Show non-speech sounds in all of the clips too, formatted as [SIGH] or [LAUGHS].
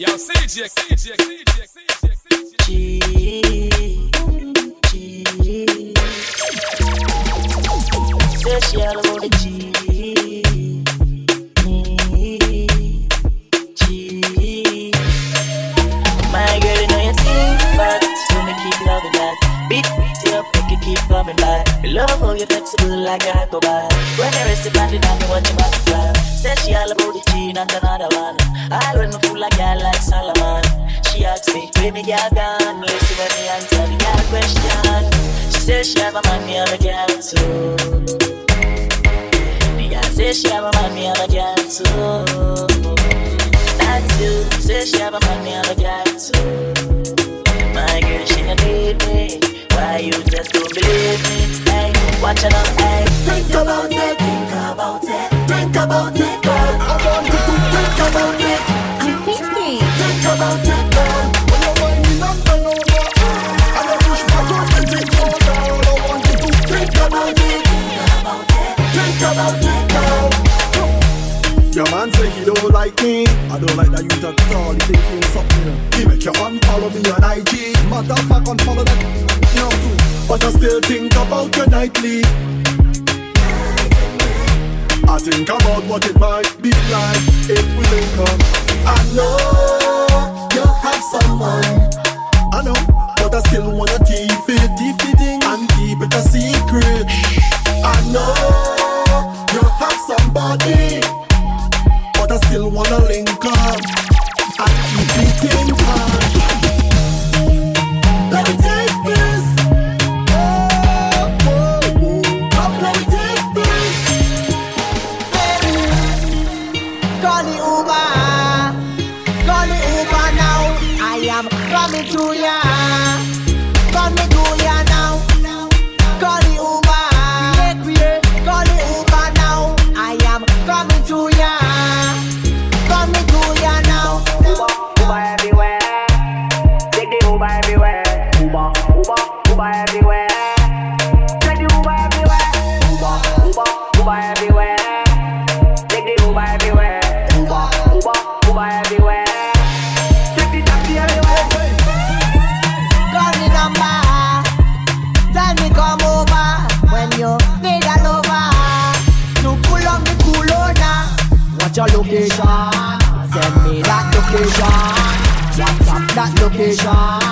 Yo, CJ, CJ, CJ, CJ, CJ. G, G. Says she all about the G. coming by. The love how you flexible like a hyperbar. When the rest of the body want to multiply. Says she all about the gene and another one. I run my fool like girl like Solomon. She asks me, where me girl gone? Listen when me answer the girl question. She says she have a man, me have a girl too. The girl says she have a man, me have a girl too. That's you. Says she have a man, me have a girl too. My girl, she a need me. Why you just don't believe me? Hey, watch it out, hey. Think about it, think about it, think about it, girl. I want you to think about it. I'm thinking. Think about it. your man say he don't like me. I don't like that you talk at all. He thinking something. He make your man follow me on IG. Matter of fact, follow that. You know too. But I still think about your nightly. I think about what it might be like if we link up. I know you have someone. I know, but I still wanna keep it, deep it and keep it a secret. I know you have somebody still wanna link up. I keep it in your location. Send me that location. Drop, drop that location.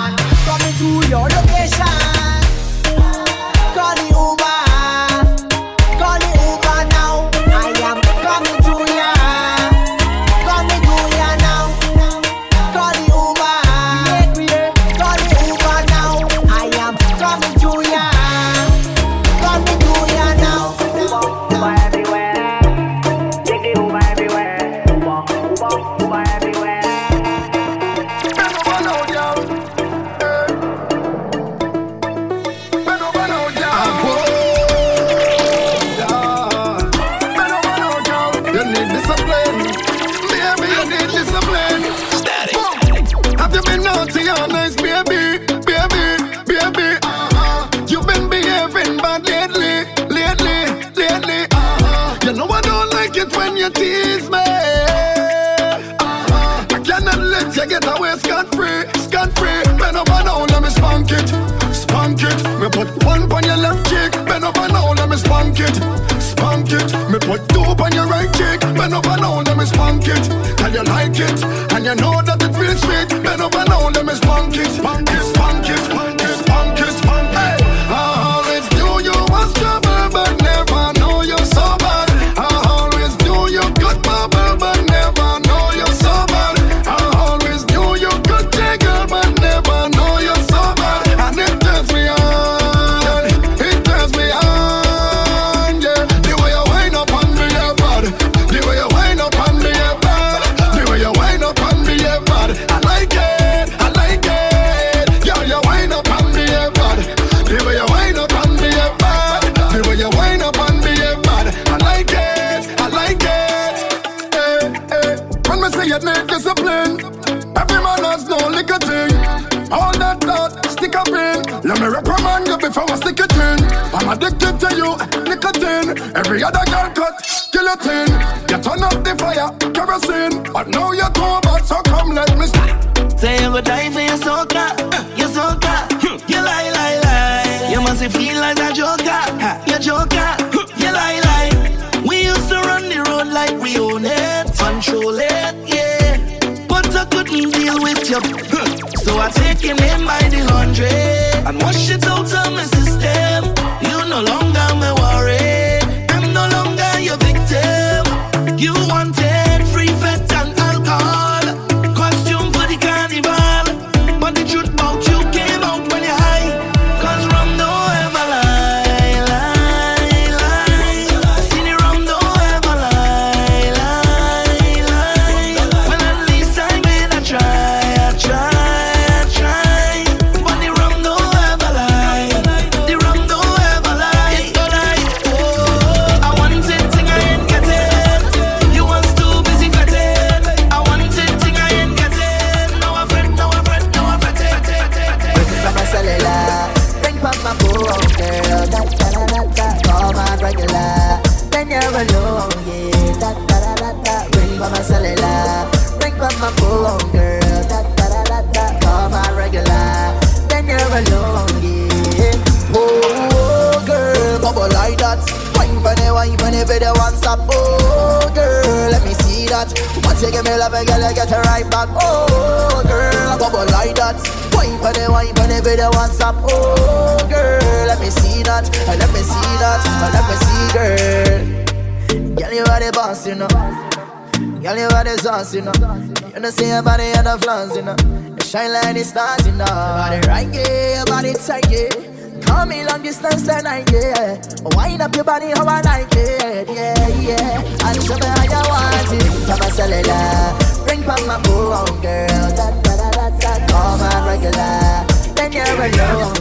And flaws, you know. You shine like the stars, you know. Your body right, yeah. Your body tight, yeah. Call me long distance tonight, yeah. Wind up your body how I like it, yeah, yeah. And show me how you want it. From a cellular, ring from my phone, girl. Da da da da da. Call my regular, then you're alone.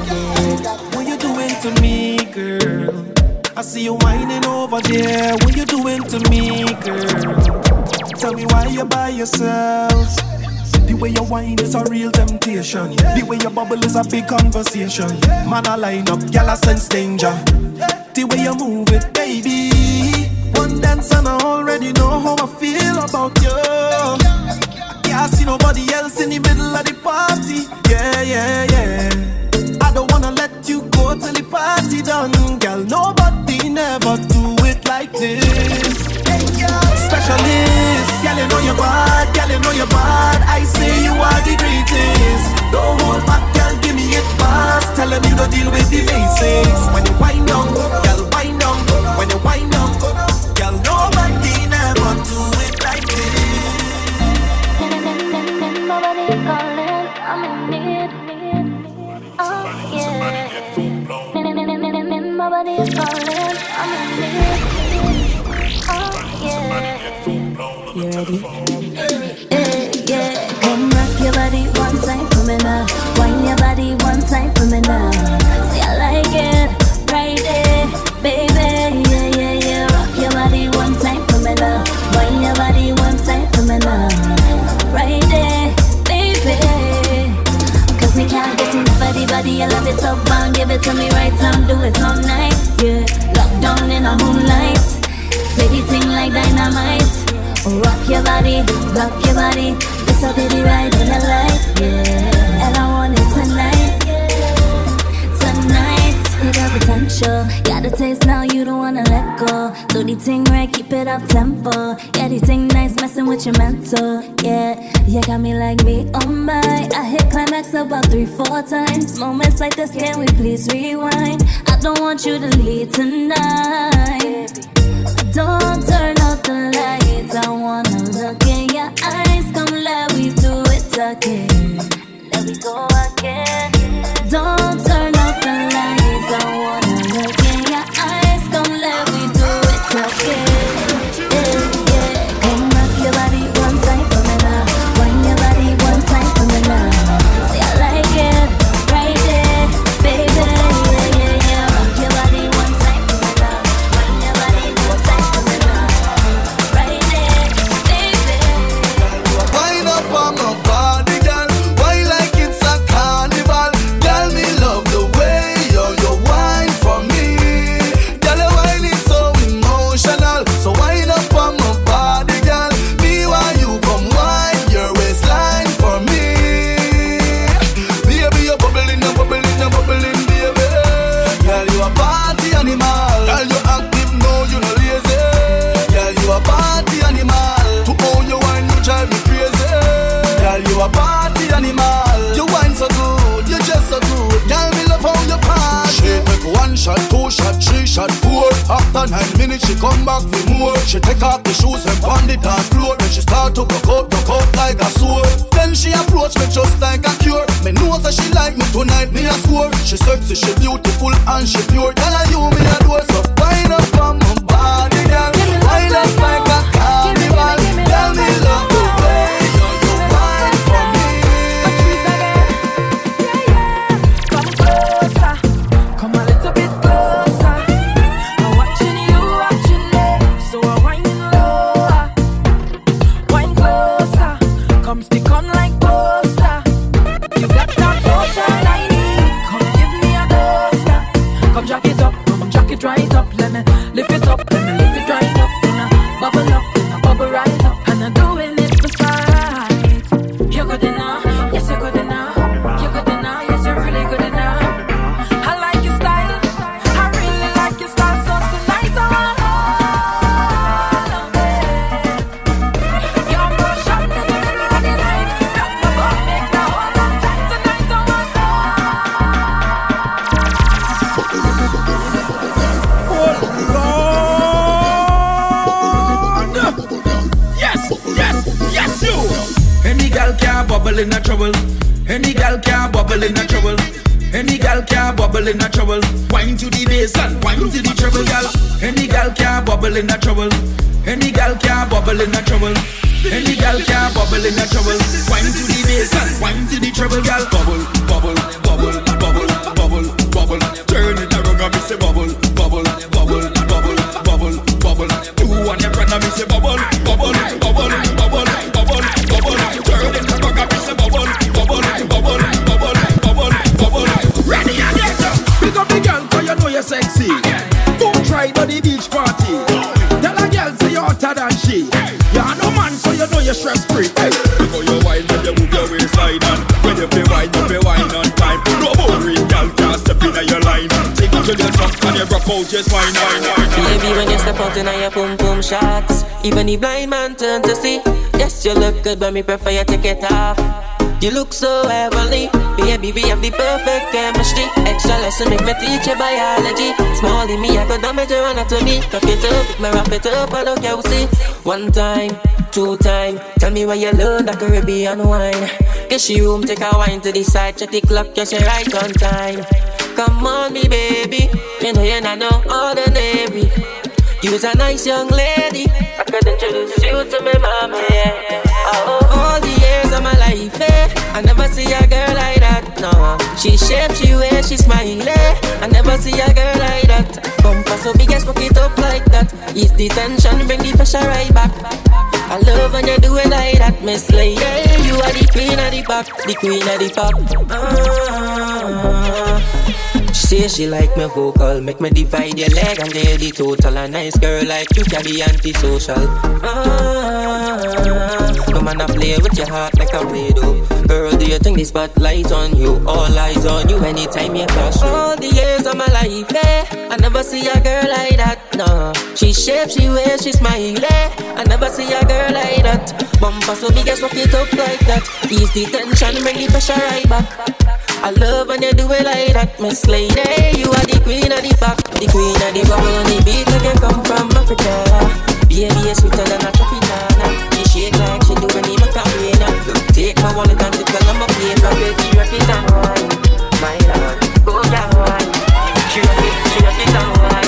What you doing to me, girl? I see you whining over there. What you doing to me, girl? Tell me why you're by yourself. The way you whine is a real temptation. The way you bubble is a big conversation. Man, I line up, y'all sense danger. The way you move it, baby. One dance and I already know how I feel about you. I can't see nobody else in the middle of the party. Yeah, yeah, yeah. I don't wanna let you go till the party done, girl. Nobody never do it like this. Specialist, girl, you know you're bad, girl, you know you're bad. I say you are the greatest. Don't hold back, girl, give me it fast. Tell them you don't deal with the basics. When you wind down, girl, wind down. When you wind down, girl, nobody never do it like this. Nobody calling, I'm in need. Oh, yeah. Nobody is calling, ready? Yeah, yeah. Come rock your body one time for me now. Wine your body one time for me now. Body, rock your body. This will be the ride of your life, yeah. And I want it tonight, tonight. You got potential, got a taste now. You don't wanna let go. Do the thing right, keep it up tempo. Yeah, the thing nice, messing with your mental. Yeah, you got me like me, oh my. I hit climax about three, four times. Moments like this, can we please rewind? I don't want you to leave tonight. Don't turn out the lights. I wanna look in your eyes. Come, let we do it again. Let we go again. Don't turn out the lights. I wanna After nine minutes, she come back for more. She take off the shoes and pound the dance floor. Then she start to go out, go out like a sword. Then she approach me just like a cure. Me know that she like me tonight, me a score. She sexy, she beautiful and she pure. Tell her you me a door, bubble in a trouble. Any gal can bubble in a trouble. Wine to the bass and wine to the treble, gal. Any gal can bubble in a trouble. Any gal can bubble in a trouble. Any gal can bubble in a trouble. Wine to the bass and wine to the treble, gal. Bubble, just fine, fine, fine. Baby, when you step out in your boom boom shots, even the blind man turn to see. Yes, you look good, but me prefer you take it off. You look so heavenly, baby. We have the perfect chemistry. Extra lesson make me teach you biology. Small in me, I go damage your anatomy. Cock it up, me wrap it up, I don't care who see. One time, two time. Tell me where you learn that Caribbean wine. Get she room, take a wine to the side. Check the clock, you're right on time. Come on, me baby. You know you're not know ordinary. You's a nice young lady. I could introduce you to my mama. Yeah. Oh, all the years of my life, eh, I never see a girl like that. No, she shape, she wear, she smile. Eh. I never see a girl like that. Bumper so big, yes, fuck it up like that. Ease the tension, bring the pressure right back. I love when you do it like that, Miss Lady. You are the queen of the pop, the queen of the pop. Ah. She say she like my vocal, make me divide your leg and get the total. A nice girl like you can be antisocial. Ah, come on, I play with your heart like a play-doh. Girl, do you think the spotlight on you? All eyes on you anytime you pass through. All the years of my life, eh, I never see a girl like that. No, she shape, she wear, she smile. Eh, I never see a girl like that. Bumper so big, as walk it up like that. Ease the tension, bring the pressure right back. I love when you do it like that, Miss Lady. You are the queen of the pop, the queen of the bubble on the beat like you come from Africa. Baby, you're sweeter than a tropicana. She shake like she do you Macarena. Take my wallet and tickle on my paper, bitch. She rock it and wine, my lord. Go down. She rock it, she rock it and.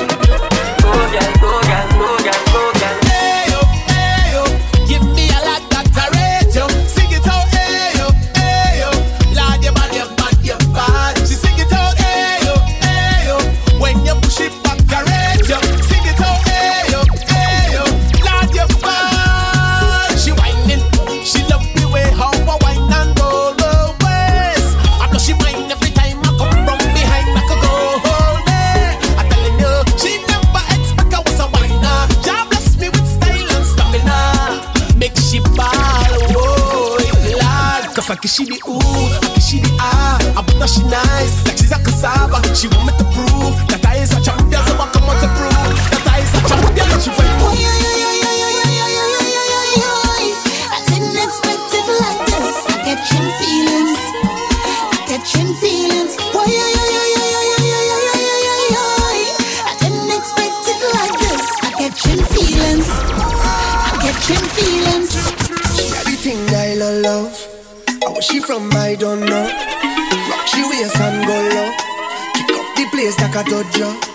I don't know. Rock your waist and go low. Kick up the place like a dojo.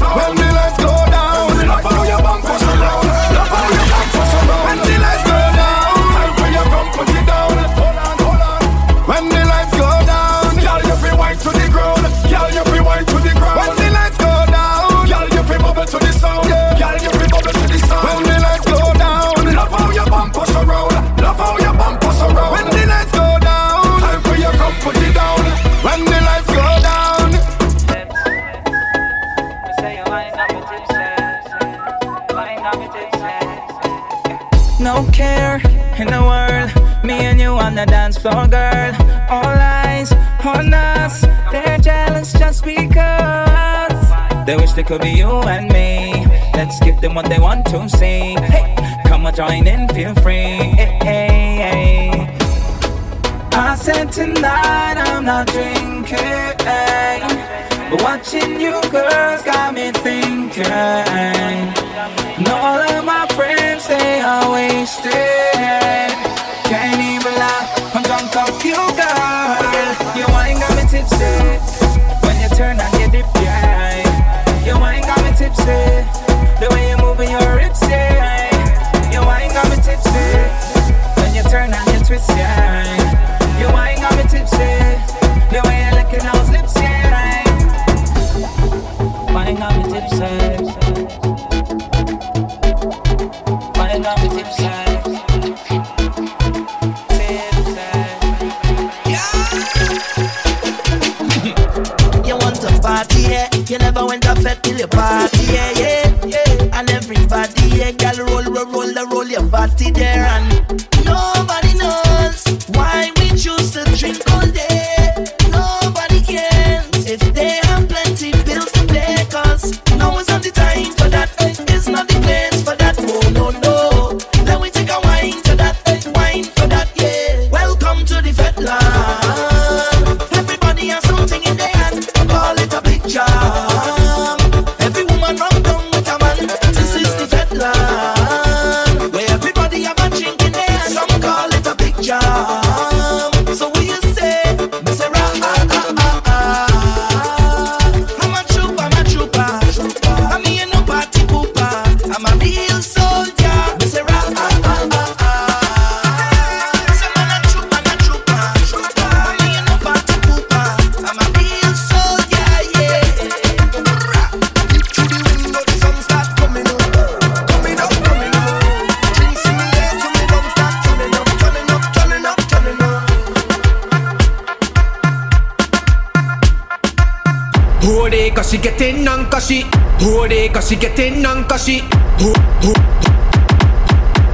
Well, on the dance floor, girl. All eyes on us. They're jealous just because they wish they could be you and me. Let's give them what they want to see. Hey, come on, join in, feel free. Hey, hey, hey. I said tonight I'm not drinking, but watching you girls got me thinking. And all of my friends they are wasted. I'm drunk off you, girl. Your wine got me tipsy. When you turn on your dip, yeah. Your wine got me tipsy. The way you're moving. Your wine got me tipsy. never went to fed till your party, yeah, yeah, yeah. And everybody, yeah, girl, roll, roll, roll, roll your body there and getting on cause she Who they cause she getting on cause she Who, who,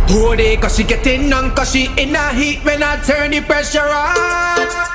who they cause she getting on cause she In the heat when I turn the pressure on.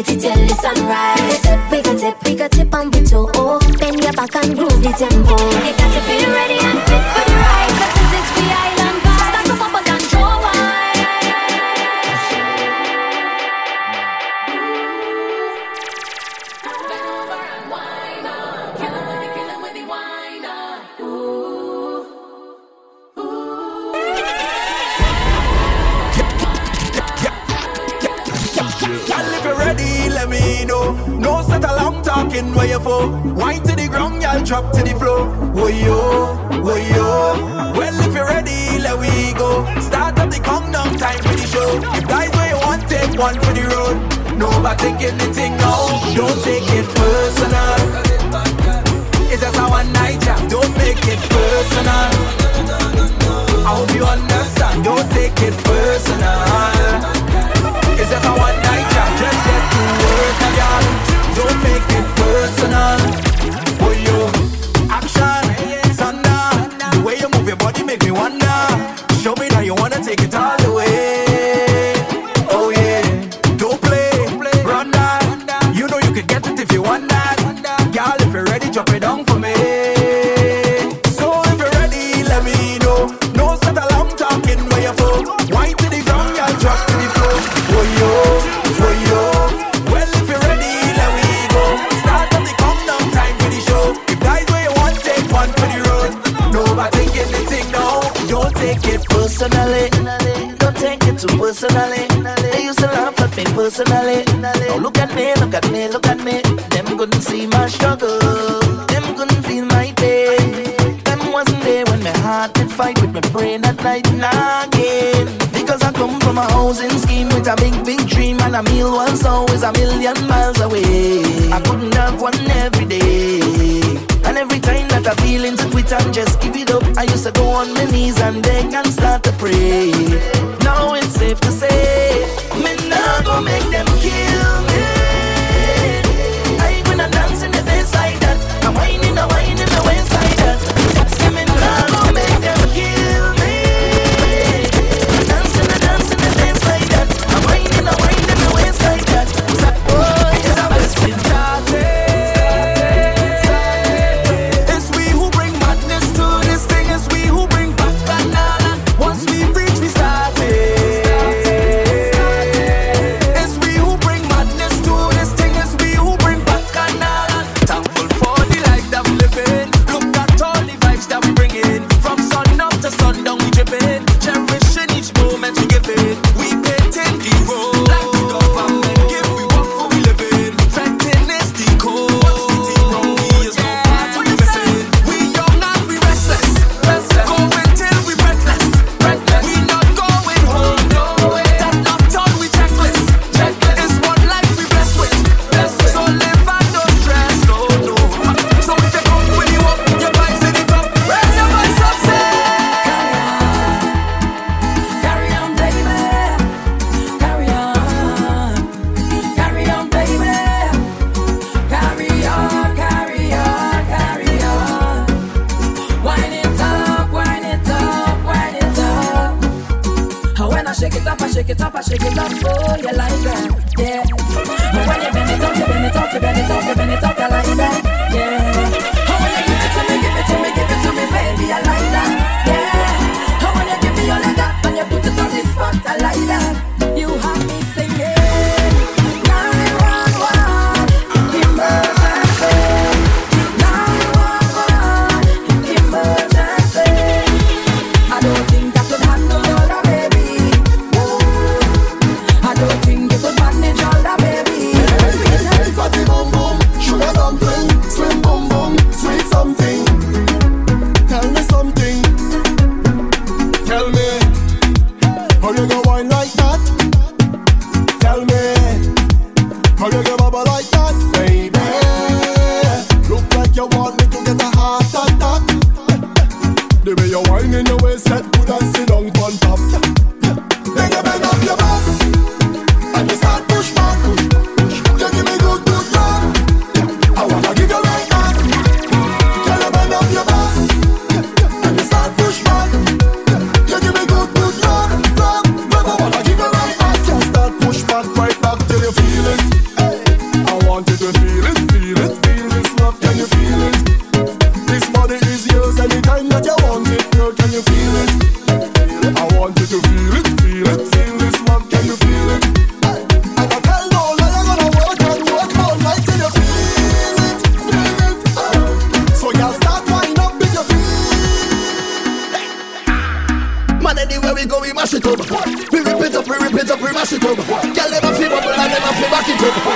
ready till the sunrise. We can tip, we got tip, we got tip on we too. Oh, bend your back and groove the tempo. It got to be we go, we mash it up. We rip it up, we rip it up, we mash it up. Girl, never feel bubble I never feel back it up.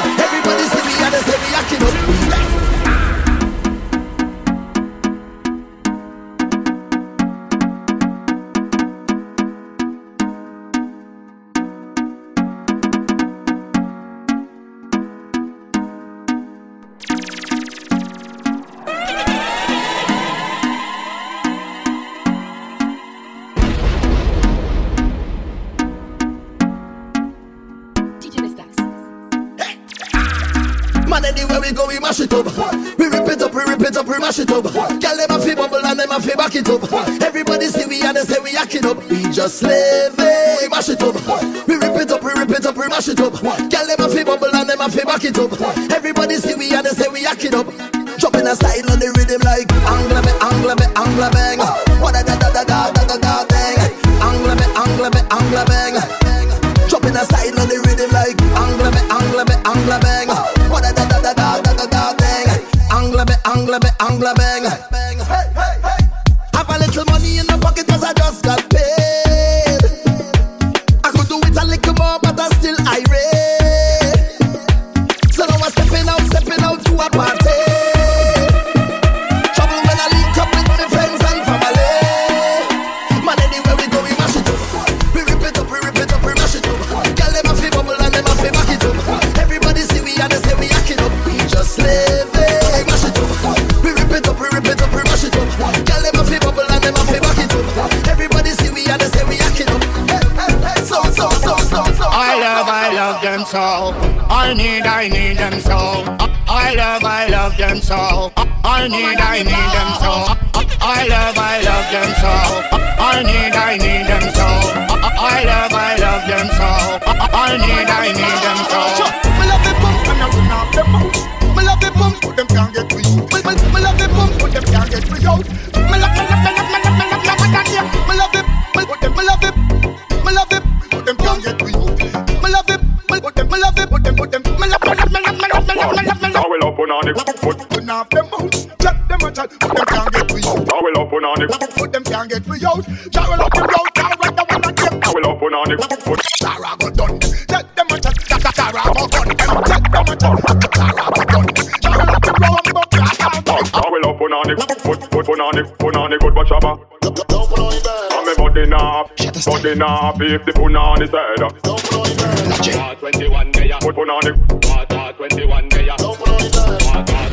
Body now. If the put on his head. War 21 day, Put put on it. War 21 day, War 21 day,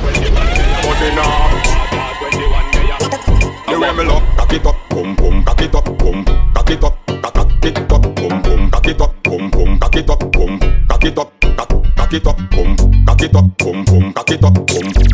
Body now. War 21 day. The me look, cock it up, boom boom, cock it up, boom, cock it up, cock it up, boom boom, cock it up, boom boom, cock it up, boom, cock it up, cock it up, boom, cock it up, boom, boom, cock it up, boom,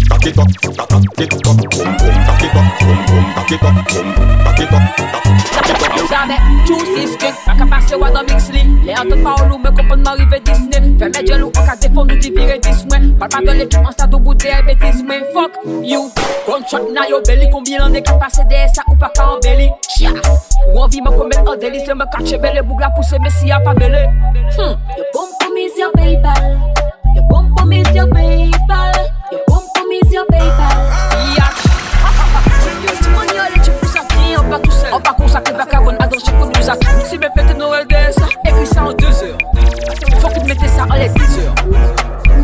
cock it up, cock it up, boom, boom, cock it up, boom, boom, cock it up, boom, cock it up, cock it up. J'avais tout six que ma capacité wa dans mix li. Les entendre parole ou me comprendre m'arriver Disney. Fais mes jaloux en cas de fond nous divirer dix mois. Parle pas de l'équipe en stade au bout des bêtises mais fuck you. Gunshot na yo belly combien l'on est capable des ça ou pas qu'à en belly. Chia. Ou envie me commettre en délice me cacher belle bougla la pousser mais si y'a pas belle. Hmm. Le bon commissaire PayPal. Boom is your PayPal. Your boom boom is your PayPal. On va consacrer vagabond à sac Si mes fêtes Noël de ça Écris ça en 2 heures Faut que tu mettes ça en les 10 heures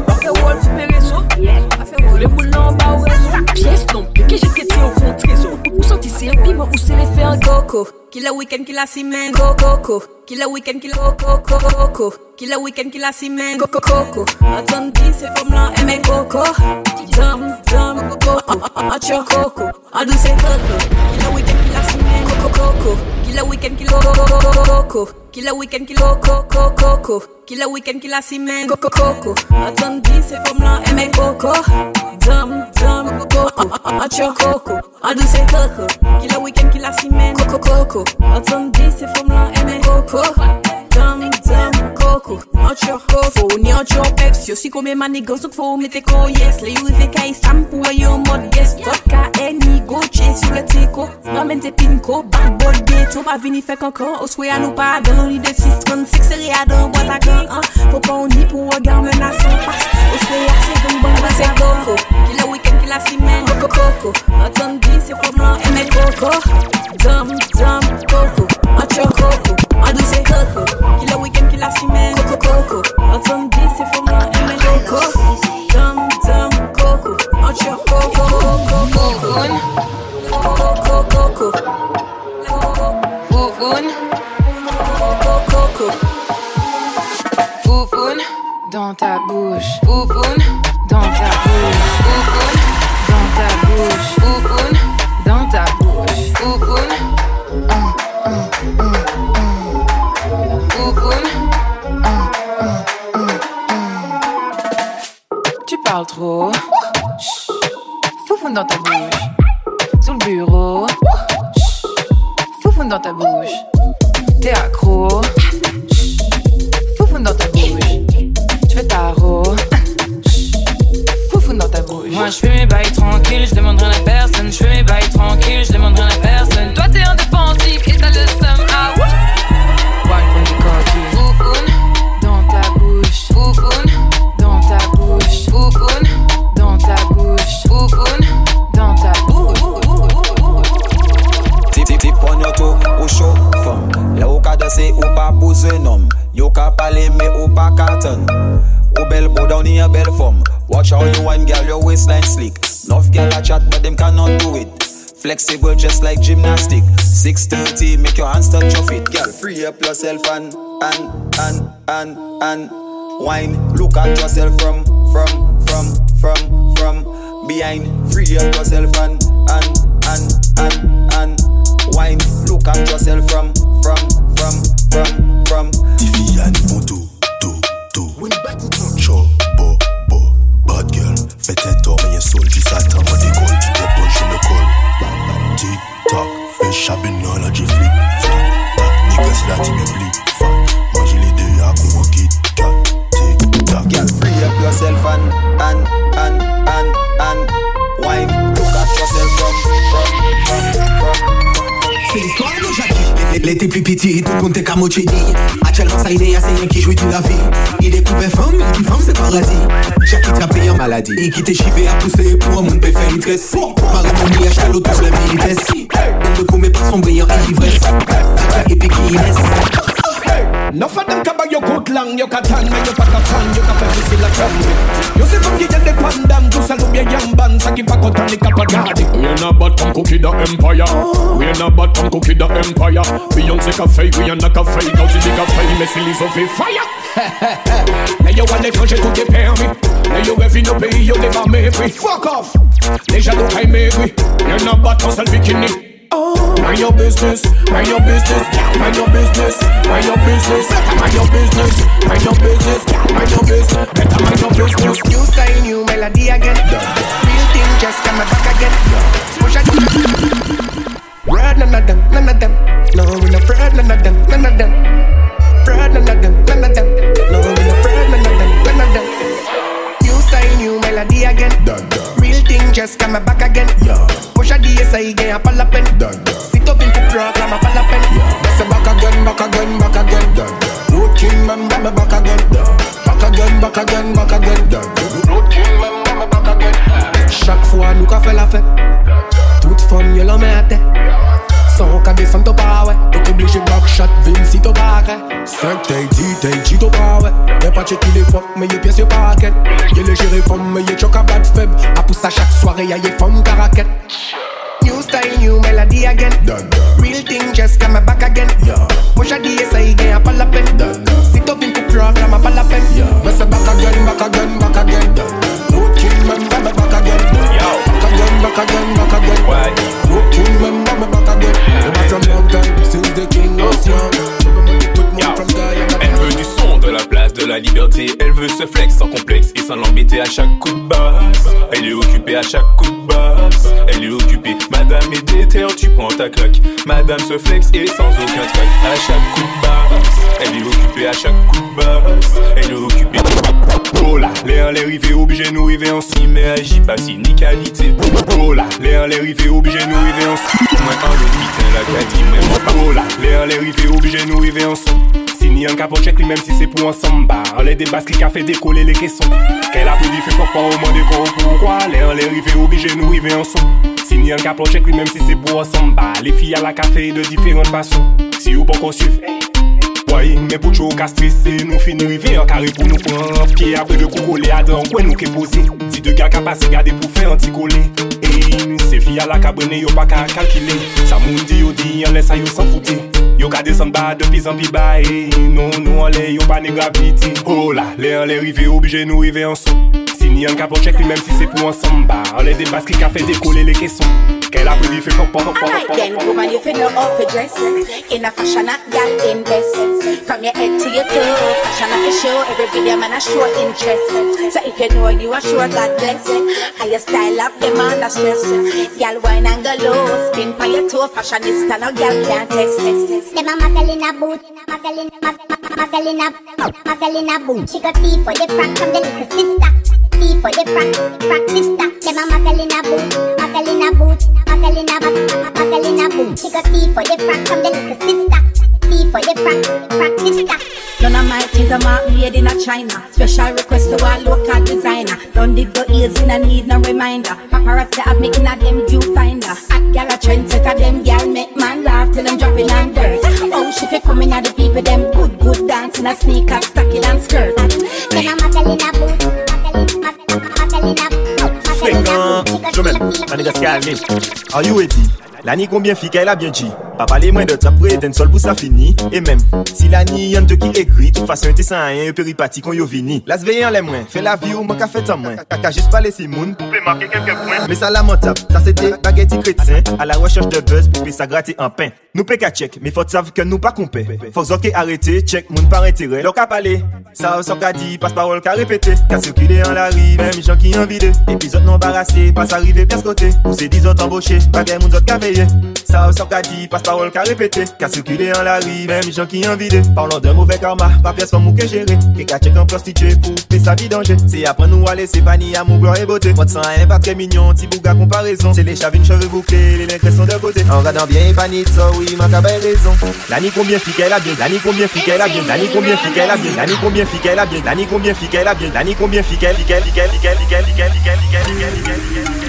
On fait wall sur mes réseaux On fait rouler moulin Où sont ici un piment ou c'est les faits en coco. Kila week-end kila semaine coco coco. Kila week-end kila coco coco. Kila week-end kila semaine coco coco. Attendez ces femmes là aimer coco? Dum dum coco. Ah, ah, Acho coco. Ah, en douce coco. Kila week-end kila semaine coco coco. Kila week-end kila coco coco Kila week-end kila coco coco Kila week-end kila semaine coco coco. Attendez ces femmes là aimer coco. Dum dum coco. Acho coco. Douce coco. Kila week-end kila semaine coco coco. Attendez ces femmes là aimer coco. Dum coco Acho coco Ni acho peps. Yo si come manigas donc faut mettre ko yes. Les you ve kay sam pour yo mode yes. Vodka any go chase sur le teco Ramène tes pinko Bad boy ghetto Pas vini fait cancan Au souhait à nous pas Dans l'idée de 636 C'est rien dans boîte à gants hein. Faut pas on y pour regard menaçant Passe Au souhait à c'est bon bon c'est coco Qui la week-end qui la semaine Coco Attendez c'est pour moi aimer coco Dum dum coco Acho coco Adou c'est coco Qui la week-end qui la semaine Coco coco Attendez c'est pour moi aimer coco Dum dum coco Acho coco coco coco coco coco bouche, foufoune, dans ta bouche, foufoune. Tu parles trop. Chut. Foufoune dans ta bouche. Sous le bureau. Chut. Foufoune dans ta bouche. T'es accro. Chut. Foufoune dans ta bouche. Je vais tarot. Moi je fais mes bails tranquilles, je demande rien à personne. Je fais mes bails tranquilles, je demande rien à personne. Toi t'es indéfensif et t'as le seum. Ah ouais. Coquille. Foufoune dans ta bouche. Foufoune dans ta bouche. Foufoune dans ta bouche. Foufoune dans ta bouche. Tip tip tip on your toe ou chaud femme La ou ka danse ou pa pouze nom Yo ka pale me ou pa carton Ou bel go down in a bel form Watch how you wine girl your waistline slick. Enough girl a chat but them cannot do it. Flexible just like gymnastic. 630 make your hands touch your feet. Girl free up yourself and and and and and Wine. Look at yourself from from from from from Behind. Free up yourself and and and and and Wine. Look at yourself from from from from from Tiffy and Moto, tu s'attends, on décolle. Tu t'es bon, je me colle. Tic, fais chabine, là, j'ai flip. Niggas là, tu me. Moi j'ai les deux, y'a qu'on tic, tac. Girl free up yourself and and Le te pli piti, tout kon te kamoche di. Atchel ran sa ideya c'est yon qui jwi tou la vie. vi I dekoupe fam, ki fam se paradi Chak ki trape yon maladi I ki te chive a pousse pou an moun pe fe mitres Maremoni a chalo touche la milites Den de koume par son brillant e ivres Atchel epi ki ines Enough of them buy your coat long, you can tan, man, you pack a fan, you can feel this like drum. You see from the end the pandam, to salute your young band, saki pa cut on the capagadi. We are not bad come cookie the empire. We are not bad come cookie the empire. Beyonce cafe, we are not cafe. Go to the cafe, c'est les of fire. [LAUGHS] Now you want l'étranger tout est permis. Now you rêves no pays, you never mépris. Fuck off. Les jaloux qui mépris. You're not bad, ton seul bikini. Mind your business, mind your business, mind your business, mind your business, mind your business, mind your business, mind your business, better mind your business. New style, new melody again. Real thing just come back again. Push it. Brad, none of them, none of them. No, we no Brad, none of them, none of them. Brad, none of them, none of them. No, we no Brad, none of them, none of them. New style, new melody again. Real thing just come back again. Push a DSI again, a palapen. Sit ella llega. Déter, tu prends ta claque. Madame se flex et sans aucun trac. À chaque coup de basse. Elle est occupée à chaque coup de basse. Elle est occupée. Oh là, un les rivés obligés nous river en si, mais agis pas si ni qualité. Oh là, un les rivés obligés nous river en si. Moins un le putain la qualité même. Oh là, un les rivés obligés nous river en son. Signé un capot check lui même si c'est pour un samba. Les débats qui a fait décoller les caissons. Qu'elle a du fait pour pas au moins des cons pourquoi. Les les rivés obligés nous river en son. Même si c'est. Les filles à la café de différentes façons. Si vous pouvez pas suivre. Oui, mais pour que vous c'est nous finis de en carré pour nous prendre pied. Après, vous vous rendez à temps, nous vous posez. Si deux gars capables, sont pour faire un des. Et ces filles à la cabane vous pas qu'à calculer. Ça m'a dit, vous dites, vous avez ça, vous vous s'en foutiez. Vous avez de plus. Et non, nous, vous pas de. Oh là, les arrivées, obligés nous arriver en. yon ka pou chek li menm si se pou samba then, woman you In a fashion that y'all invest. From your head to your toe. Fashion at show, every video man a show interest. So if you know you are sure God bless And your style up them on the stress. Y'all wine and go low Spin pa your toe, fashionista now y'all can't test. Them a a boot Muggle in a, a, a boot. She got tea for the front from the little sister. Tea for the frack, frack sister. Them a Magdalena boot, Magdalena boot, Magdalena, Mag- Magdalena boot. She got tea for the frack from the little sister. Tea for the frack, frack sister. None of my things are made in a China. Special request to our local designer. Don't dig the ears in a need no reminder. Paparazzi have me in a them viewfinder. Hot gal a trend setter them gal make man laugh till them dropping on dirt. Oh, she fi coming at the people them good good dance in a sneaker, stocking and skirt. Calme. Are you ready? L'année combien fit qu'elle a bien dit? Pas parler moins de ta près, t'es une seule pour ça fini Et même, si l'année y'en de qui écrit Toute façon, t'es sans rien, péripati qu'on yo vini. La en les moins, fais la vie ou mon café en moins. Kaka juste pas laisser moun. Pour marquer quelques points. Mais ça lamentable, ça c'était baguette chrétien À la recherche de buzz pour ça gratter en pain Nou pe ka chek, mi fote sav ke nou pa kompe Fok zon ke arete, chek, moun pa rentere Lò ka pale, sav son ka di, pas parol ka repete Ka sirkule an la ri, men mi jan ki an vide Epizot nan barase, pas arrive pers kote Ou se dizot emboshe, bagay moun zot ka veye Sav son ka di, pas parol ka repete Ka sirkule an la ri, men mi jan ki an vide Parlon de mouvè karma, pa pias fòm mou ke jere Ke ka chek an prostitue pou sa vi danje Se apren nou ale, se pa ni amou blan e bote Mot san en pa tre mignon, ti bouga komparison Se le chavine cheve boucle, le lèkre son de kote An radan bien e panit, so oui, ma combien fique bien, l'année combien fique bien, l'année combien fique bien, l'année combien fique bien, l'année combien fique bien, l'année combien fique elle, fique elle, fique elle, fique elle, fique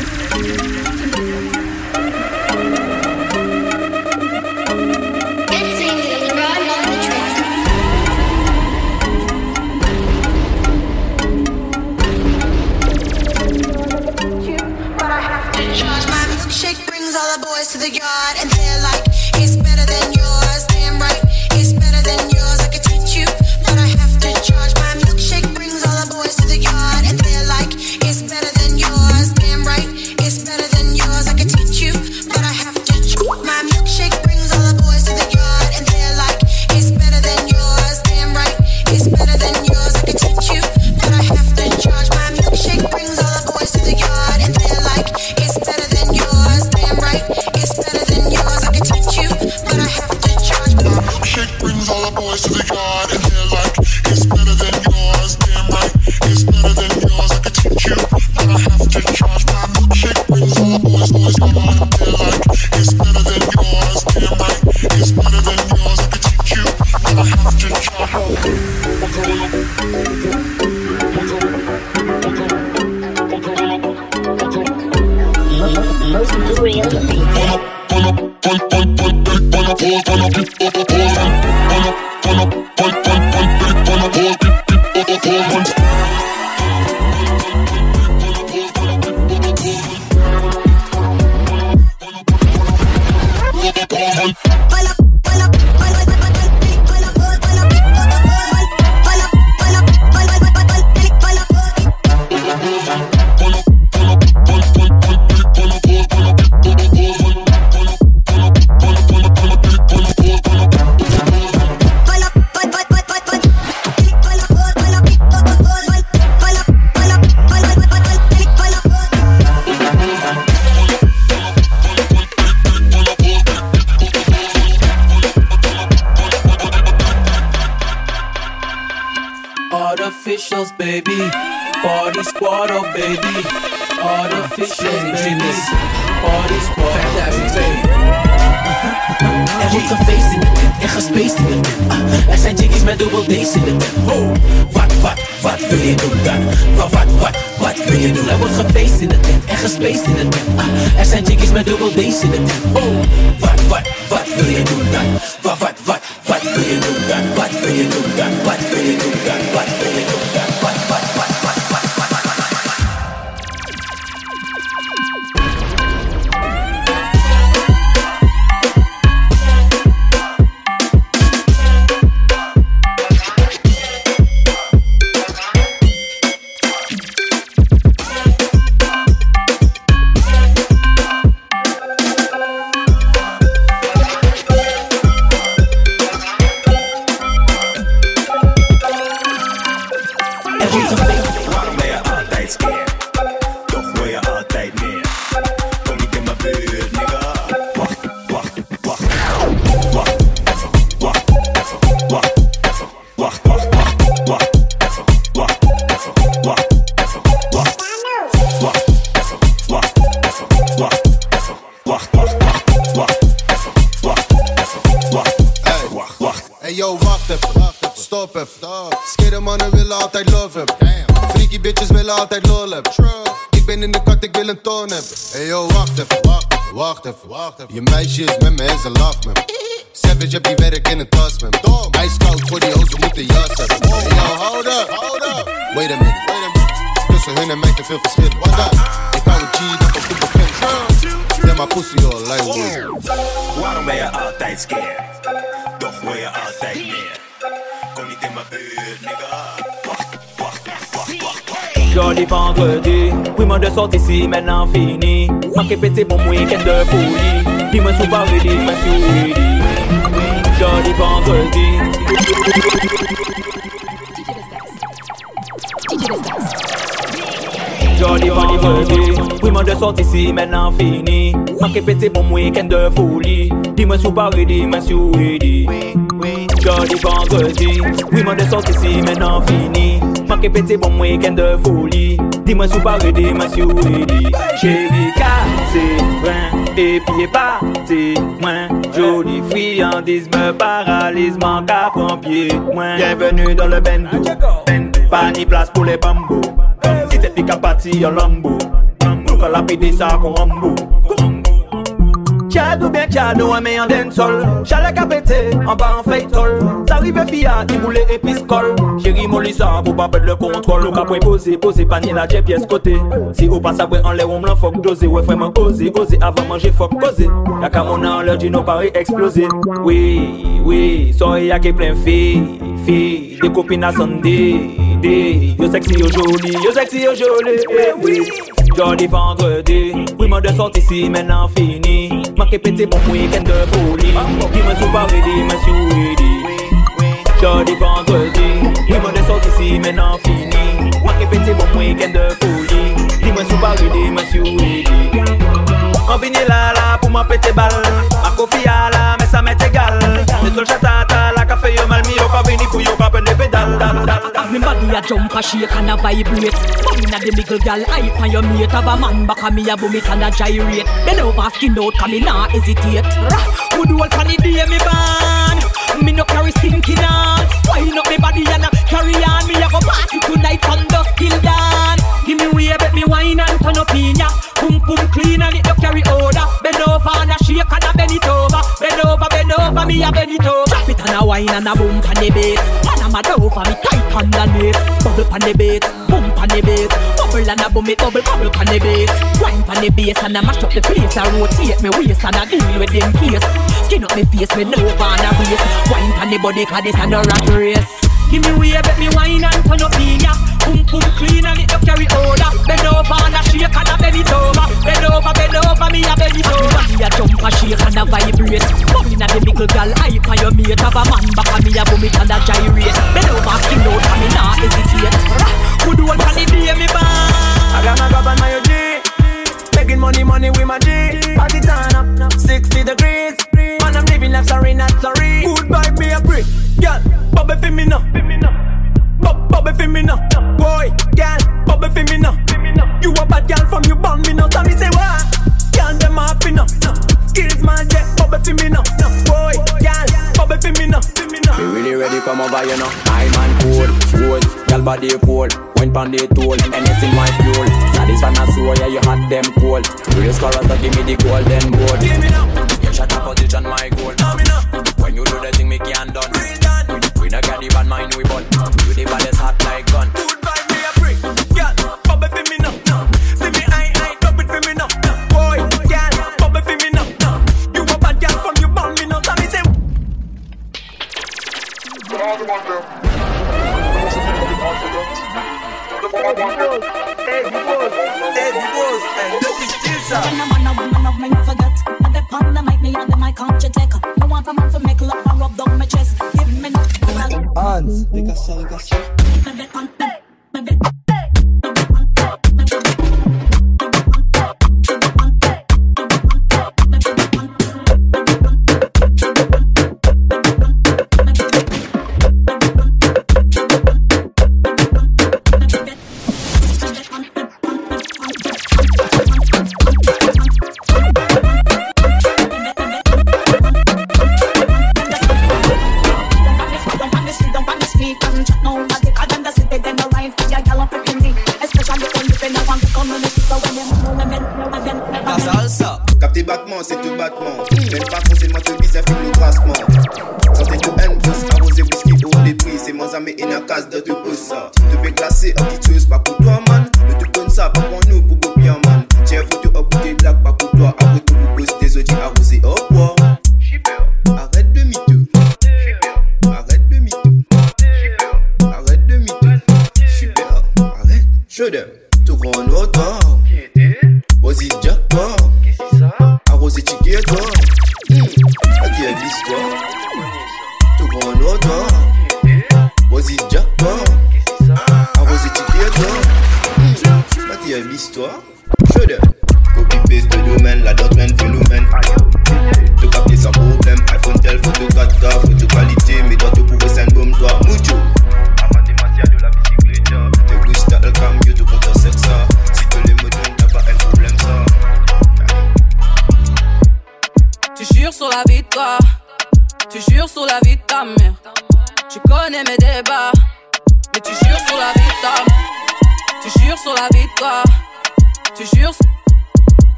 all the boys to the yard and they're like brings all the boys to the yard, and they're like, it's better than yours. Damn right, it's better than yours. I could teach you, but I have to charge. My milkshake brings all the boys, boys, come on. They're like, it's better than yours. Damn right, it's better than yours. I could teach you, but I have to Most real people. Artificials, ke pete bon mwen de fouyi Pi mwen sou pare li mwen vendredi. Joli vendredi. Pri mwen de sot isi men an fini Mwen ke pete bon mwen de fouyi Pi mwen sou pare li mwen souri vendredi. Pri mwen de sot isi men an fini Mwen ke pete bon mwen de fouyi Dis-moi sous parler, dis-moi sur Chérie, et pieds parti Moins jolie friandise me paralyse Manque à pompier, moins Bienvenue dans le bendo. Pas ni place pour les bambous. Si t'es pique à partir en lambeau Nous la pédé ça qu'on rambo Cadeau bien cadeau, un meilleur dancehall Chalet qu'a pété, en bas en feuille-toll Ça arrive fiat, il boulait et piscole. Chérie Molissa, pour pas perdre le contrôle. Cas pour poser, poser panier la jet pièce côté Si vous passez après en l'air, on l'en faut doser Ouais, vraiment oser, oser, avant manger, faut causer Y'a qu'à mon an, l'heure du non pareil exploser Oui, oui, soirée y'a qui plein filles, filles Des copines à Sunday, Yo sexy, yo joli, yo sexy, yo joli. Eh oui. Joli vendredi, oui, moi de sortir ici, maintenant fini Ma ke pete bon pou ken de foli. Ki mwen sou paredi, mwen sou edi Jodi vendredi Oui mwen de sot isi menan fini. Ma ke pete bon pou ken de foli. Ki mwen sou paredi, mwen sou edi Mwen vini la la pou mwen pete bal. Ma kofi a la, men sa met egal Ne sol chata la kafe yo mal mi yo pa vini pou yo pa les pédales dal, dal, dal. Me body a jump a shake and a vibrate. Bum inna the middle gal hype on your mate. Have a man back and me a boom it and a gyrate. Bend over skin out me nah hesitate. Good old funny day me born. Me no carry stinking on Wind up me body and a carry on. Me a go party tonight from dusk till dawn. Give me way, bet me wine and turn up in ya. Pum pum clean and it no carry odor Bend over and a shake and a bend it over, over, me a bend it over Drop it and a wine and a boom pan the bass a mad over me tight underneath Bubble pan the bass, boom pan the bass Bubble and a boom it bubble, bubble pan the bass Wine pan the bass and a mash up the place. I rotate me waist and a deal with them case. Skin up me face, me over and a brace Wine pan the body cause this a no rat race. Give me way, bet me wine and turn up in ya Pum pum clean and it no carry odor. Bend over and a shake and a bend it over Bend over, bend over, me a bend it over Me a jump a shake and a vibrate. Bum inna the middle gal hype on your mate. Have a man back and me a boom it and a gyrate. Bend over, skin out and me nah hesitate. Good old funny day me born I got my grab and my OG Making money, money with my G. Party turn up, 60 degrees. Man, I'm living life, sorry, not sorry. Good vibe, me a break Girl, bubble for me now Bubble for me now Boy, girl, bubble for me now You a bad girl from you born me now So me say what? Girl, them me now Skills man, yeah, bubble for me now Boy, girl, bubble for me now Me really ready come over, you know. I man cool, good, girl body cool. Wine pon the tool, anything my fuel. Satisfy my soul, yeah you hot them cool. Real scorers that give me the golden boot. Give me now. You shot a position my goal. When you do the thing, me can done. We not got the bad mind we but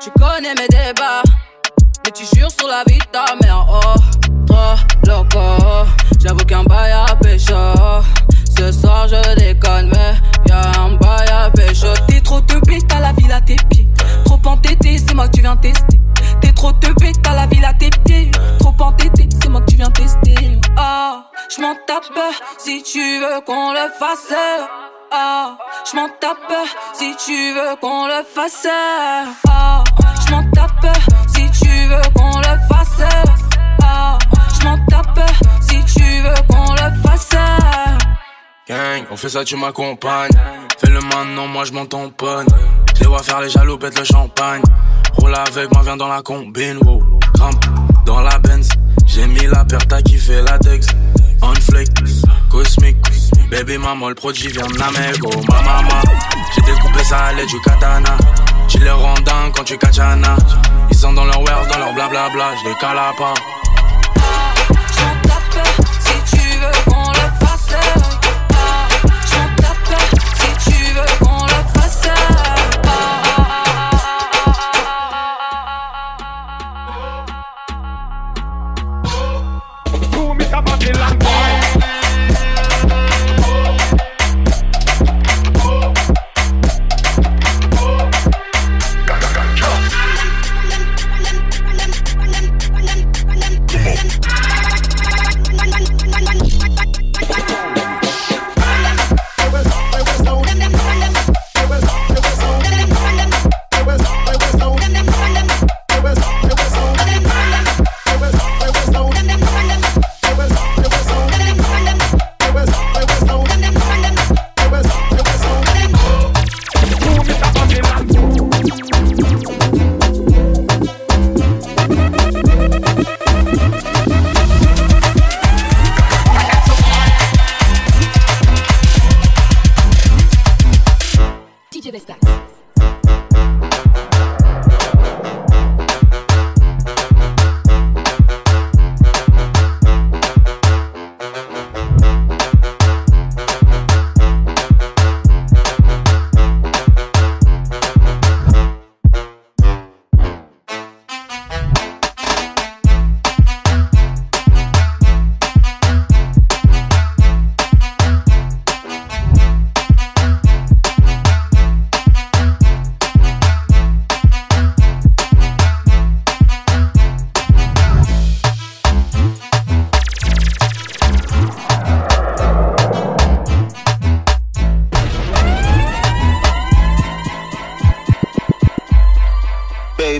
Tu connais mes débats, mais tu jures sur la vie de ta mère. Oh, trop loco, j'avoue qu'un bail à pécho. Ce soir je déconne, mais y'a un bail à pécho. T'es trop teubé, t'as la ville à tes pieds. Trop entêté, c'est moi que tu viens tester. T'es trop teubé, t'as la ville à tes pieds. Trop entêté, c'est moi que tu viens tester. Ah, je m'en tape si tu veux qu'on le fasse. Ah, je m'en tape si tu veux qu'on le fasse. Ah, je m'en tape si tu veux qu'on le fasse. Ah, je m'en tape si tu veux qu'on le fasse. Gang, on fait ça, tu m'accompagnes. Fais-le maintenant, moi je m'en tamponne. Je les vois faire les jaloux, pète le champagne. Roule avec moi, viens dans la combine, wow. Grimpe dans la Benz. J'ai mis la paire, t'as kiffé la Dex. On flick, cosmique. Baby maman, le produit vient de Namego. Ma maman, j'ai découpé ça à l'aide du katana. Tu les dingue quand tu kachana. Ils sont dans leur wear, dans leur blablabla. Je les cala pas.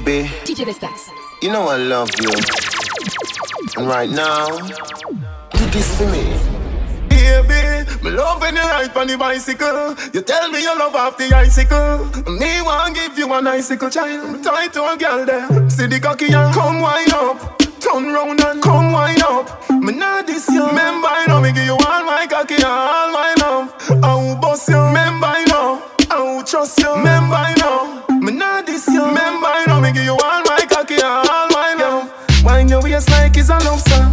Baby, DJ Vestaxx. you know I love you. And right now, do this for me. Baby, me love when you ride on the bicycle. You tell me you love off the icicle. Me want give you an icicle child. Tie to a girl there. See the cocky and come wind up. Turn round and come wind up. Me not this you. Remember I know me give you all my cocky and all my love. I will boss you. Remember I know. I will trust you. Remember I know. Me not this you. Remember, you know me give you all my cocky and all my love. Wine your waist like it's a love song.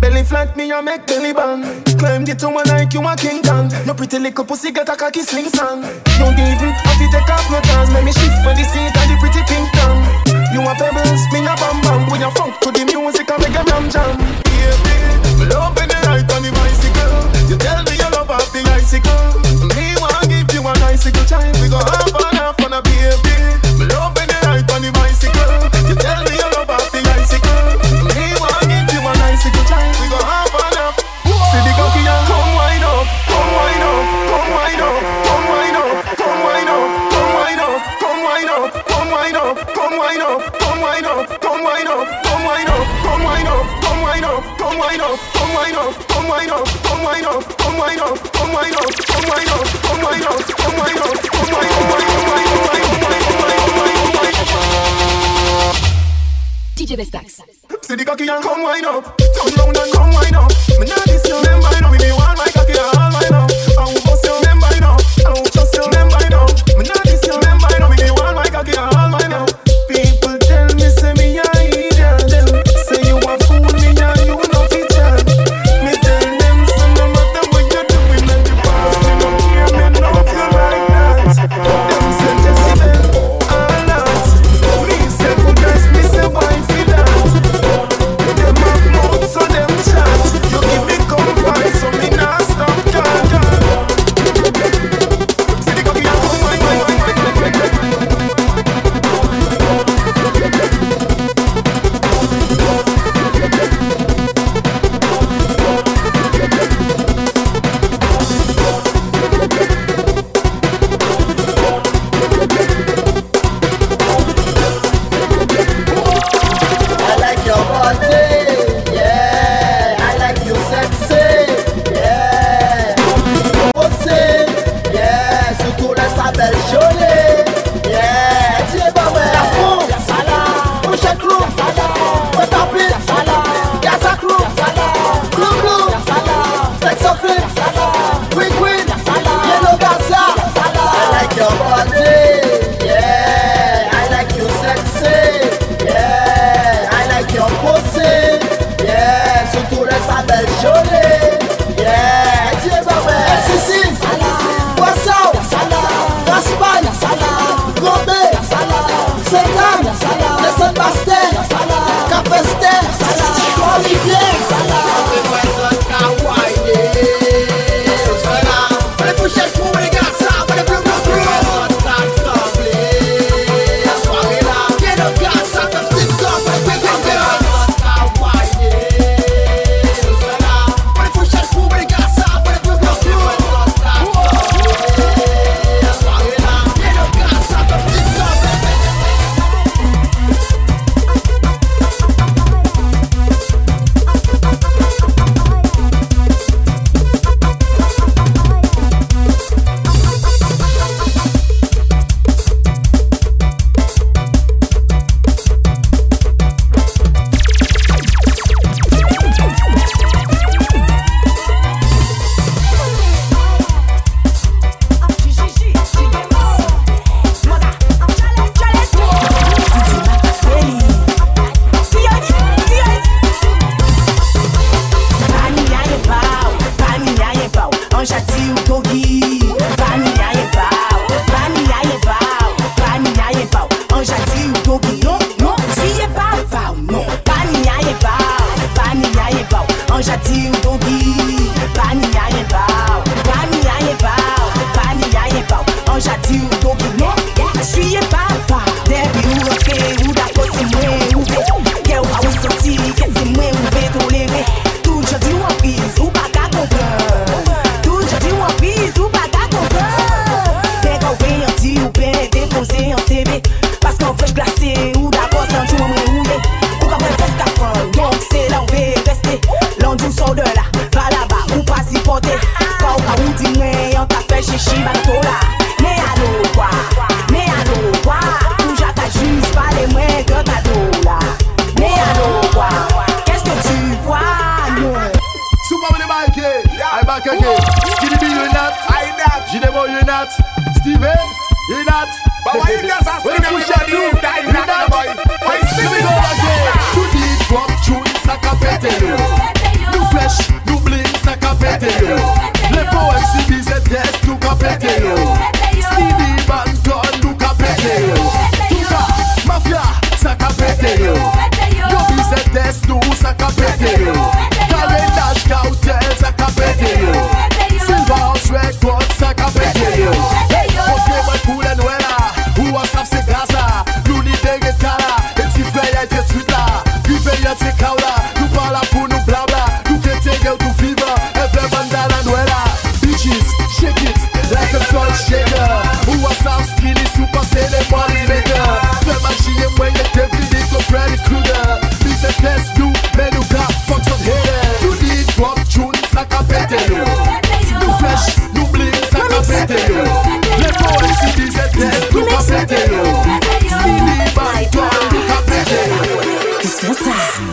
Belly flat, me a make belly band. Climb the tower like you a king kong. Your pretty little pussy get a cocky sling song. Don't even have to take off no dance. Make me shift for the seat and the pretty pink tongue. You a pebbles, me a bam bam. We a funk to the music and make a jam jam. Yeah, baby, love in the night on the bicycle. You tell me you love off the icicle. Me wanna give you an icicle time. We go have fun. DJ Vestaxx. See the cocky and come wind up. Turn round and come wind up. Me not this you remember. Steve, you not. But why you just ask me to do that? You not. Why you still go again? To deep drop tune, ça qu'a pété yo. Nous flash, nous bling, ça qu'a pété yo. Les poèmes si disaient yes, nous qu'a pété yo. Stevie Van Gunn, nous qu'a pété yo. Tout ça, mafia, ça qu'a pété yo. Yo disait yes, nous, ça qu'a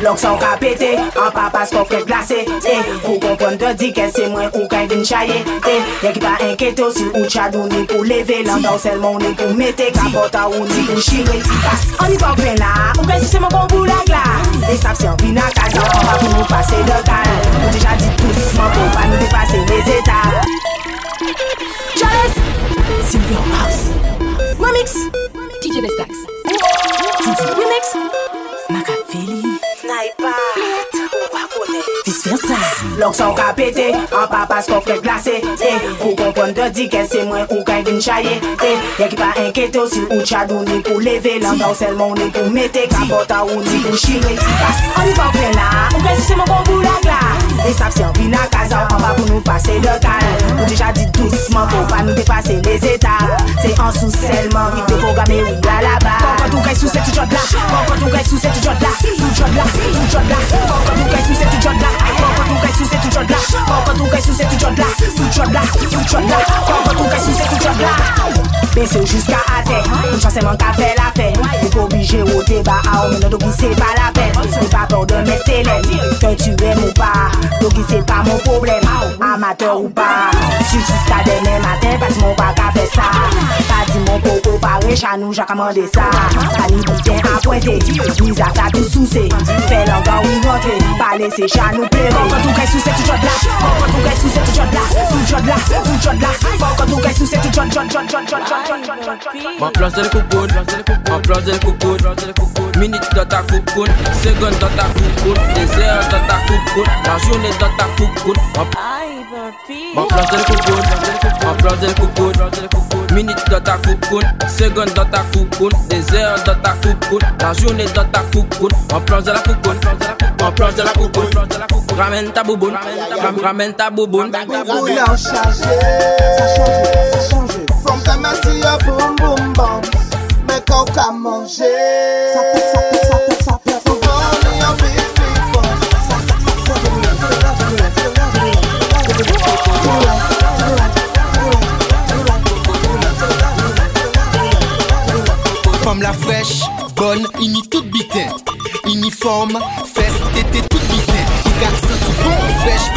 blok sa ou ka pete. An pa pas kon fred glase E, ou konpon te di ke se mwen ou kay vin chaye E, ye ki pa enketo si ou chadou ni pou leve Lan dan selman ou ni pou mete Kapota ou ni pou chire. Pas, an ni pa kwen la Ou kwen si se mwen kon pou la gla. E sap si an vin a kaza An pa pou nou pase de kal. Ou deja di tout, man pou pa nou depase les etal Charles Silvio House Mamix DJ Vestax. blok san ka pete. An pa pas kon fred glase eh, Ou konpon de diken se mwen ou kay vin chaye eh, Ye ki pa enkete ou si ou chad ou ni pou leve Landa ou selman ou ni pou mete Kapota ou ni pou shire. Pas, an y pa pre la Ou kwen si se mwen kon bou la. glas E sap si an vin a kaza, an pa pou nou pase de kal Ou deja di douceman pou pa nou depase les etats Se an sou selman, ki te programe ou la la ba Kon tou kay sou se tu jod la, kon tou kay sou se tu jod la Tu jod la, tu jod la, kon tou kay sou se tu jod la Kon tou kay sou se tu jod la, kon tou kay sou se tu jod la Tu jod la, tu jod la, kon tou la ou ou fe Ou pou ou a ou men pa la pen Ou pa peur de tu em ou pa Doki se pa moun problem Amateur ou pa Si jiska dene maten Pati moun pa ka fe sa Pati moun poko pare Chanou jaka mande sa Ani pou ten apwete Miza ta tou souse Fè langa ou rentre. Pa lese chanou plere Fokon tou kè sou se tou jod la Fokon tou kè sou se tou jod la Tou jod la, tou jod la Fokon tou kè sou se tou jod jod jod jod jod jod jod jod Mwen plase l koukoun Mwen plase l koukoun Minit do ta koukoun Segon do ta koukoun Dese an do ta koukoun Nan jou journée dans ta place Minute dans ta seconde dans ta Des heures dans ta la journée dans ta cocoon Ma place de la cocoon, ma place de la cocoon Ramène ta bouboune, ram- ramène ta bouboune. Bouboune a changé, ça change, ça change. From time I see your boom boom bum, mais quand qu'à manger, ça pète, ça ça la fraîche, bonne, ini toute bitin Uniforme, fesse, tété toute bitin Garçon tout bon,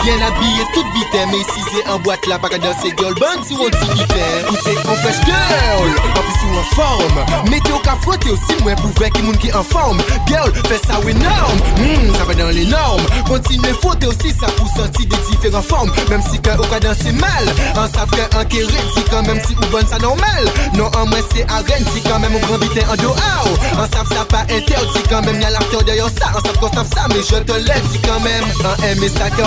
bien habillé, tout bité Mais si c'est en boîte là, pas qu'à danser girl Bonne si on dit bité Ou c'est en fresh girl, en plus ou en forme. Mettez au cas frotter aussi, moi pour vrai qui moun qui en forme. Girl, fais ça ou énorme, hum, ça va dans les normes. Continuez frotter aussi, ça pour sortir des différentes formes. Même si que au cas danser mal En sa frère, en qui rédit quand même si ou bonne ça normal. Non, en moi c'est arène, si quand même au grand bité en dehors. En sa ça pas interdit quand même, y'a l'acteur derrière ça. On En sa frère, ça, mais je te l'ai dit quand même. En aimer ça,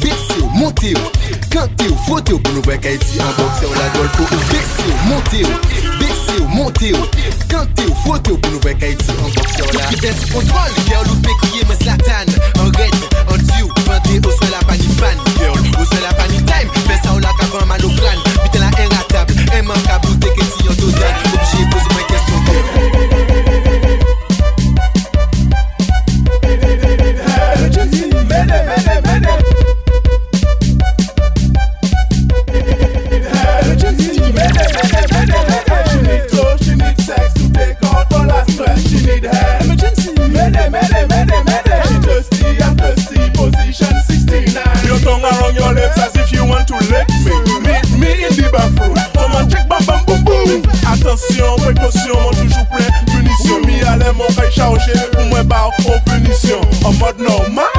bese, monte yo. Kante yo, fote yo, pou nou vek a iti. An bokse ou la dolfo Ou bese yo, monte yo, bese yo, monte yo. Kante yo, fote yo, pou nou vek a iti. An bokse ou la. Giden si kontrol, girl ou pe kriye men slatan An red, an diyo, pande yo, sou la panipan Girl, ou sou la Atensyon, prekosyon, mwen toujou plen Punisyon, mi ale mwen fay chaoche Pou mwen ba ou punisyon An mod normal.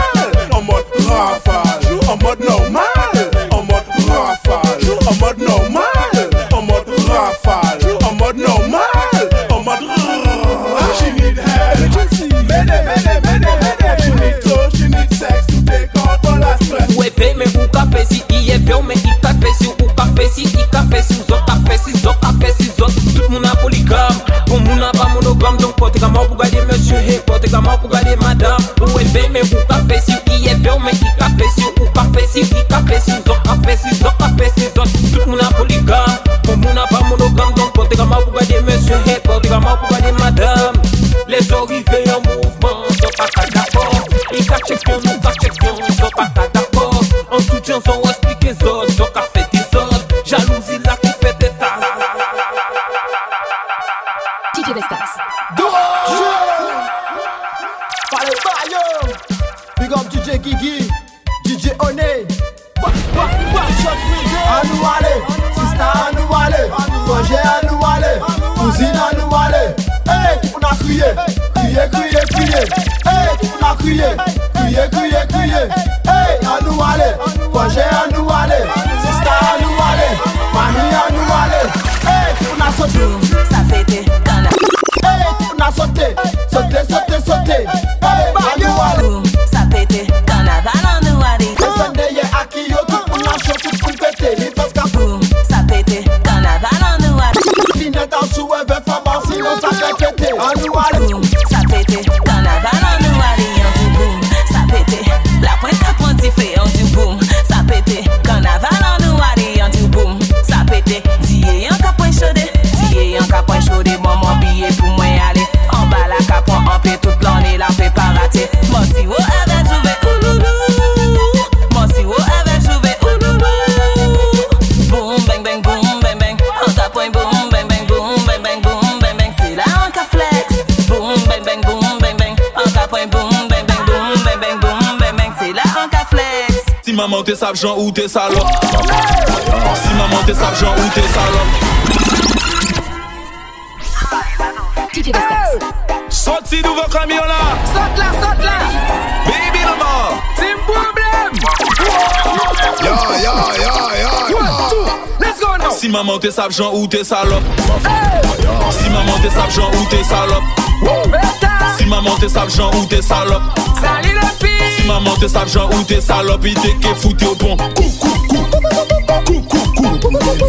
Jean ou t'es salope? Si maman t'es sable, Jean ou t'es salope? Sorti nouveau camion là Saute là, saute là! Baby maman Problem! Ya ya ya ya One, two, let's go now! Si maman t'es sable, Jean ou t'es salope? Si maman t'es sable, Jean ou t'es salope? Si maman t'es sable, Jean ou t'es salope? Salopi Maman te sap jan ou te salopi Te ke foute au bon. Kou kou kou Kou kou kou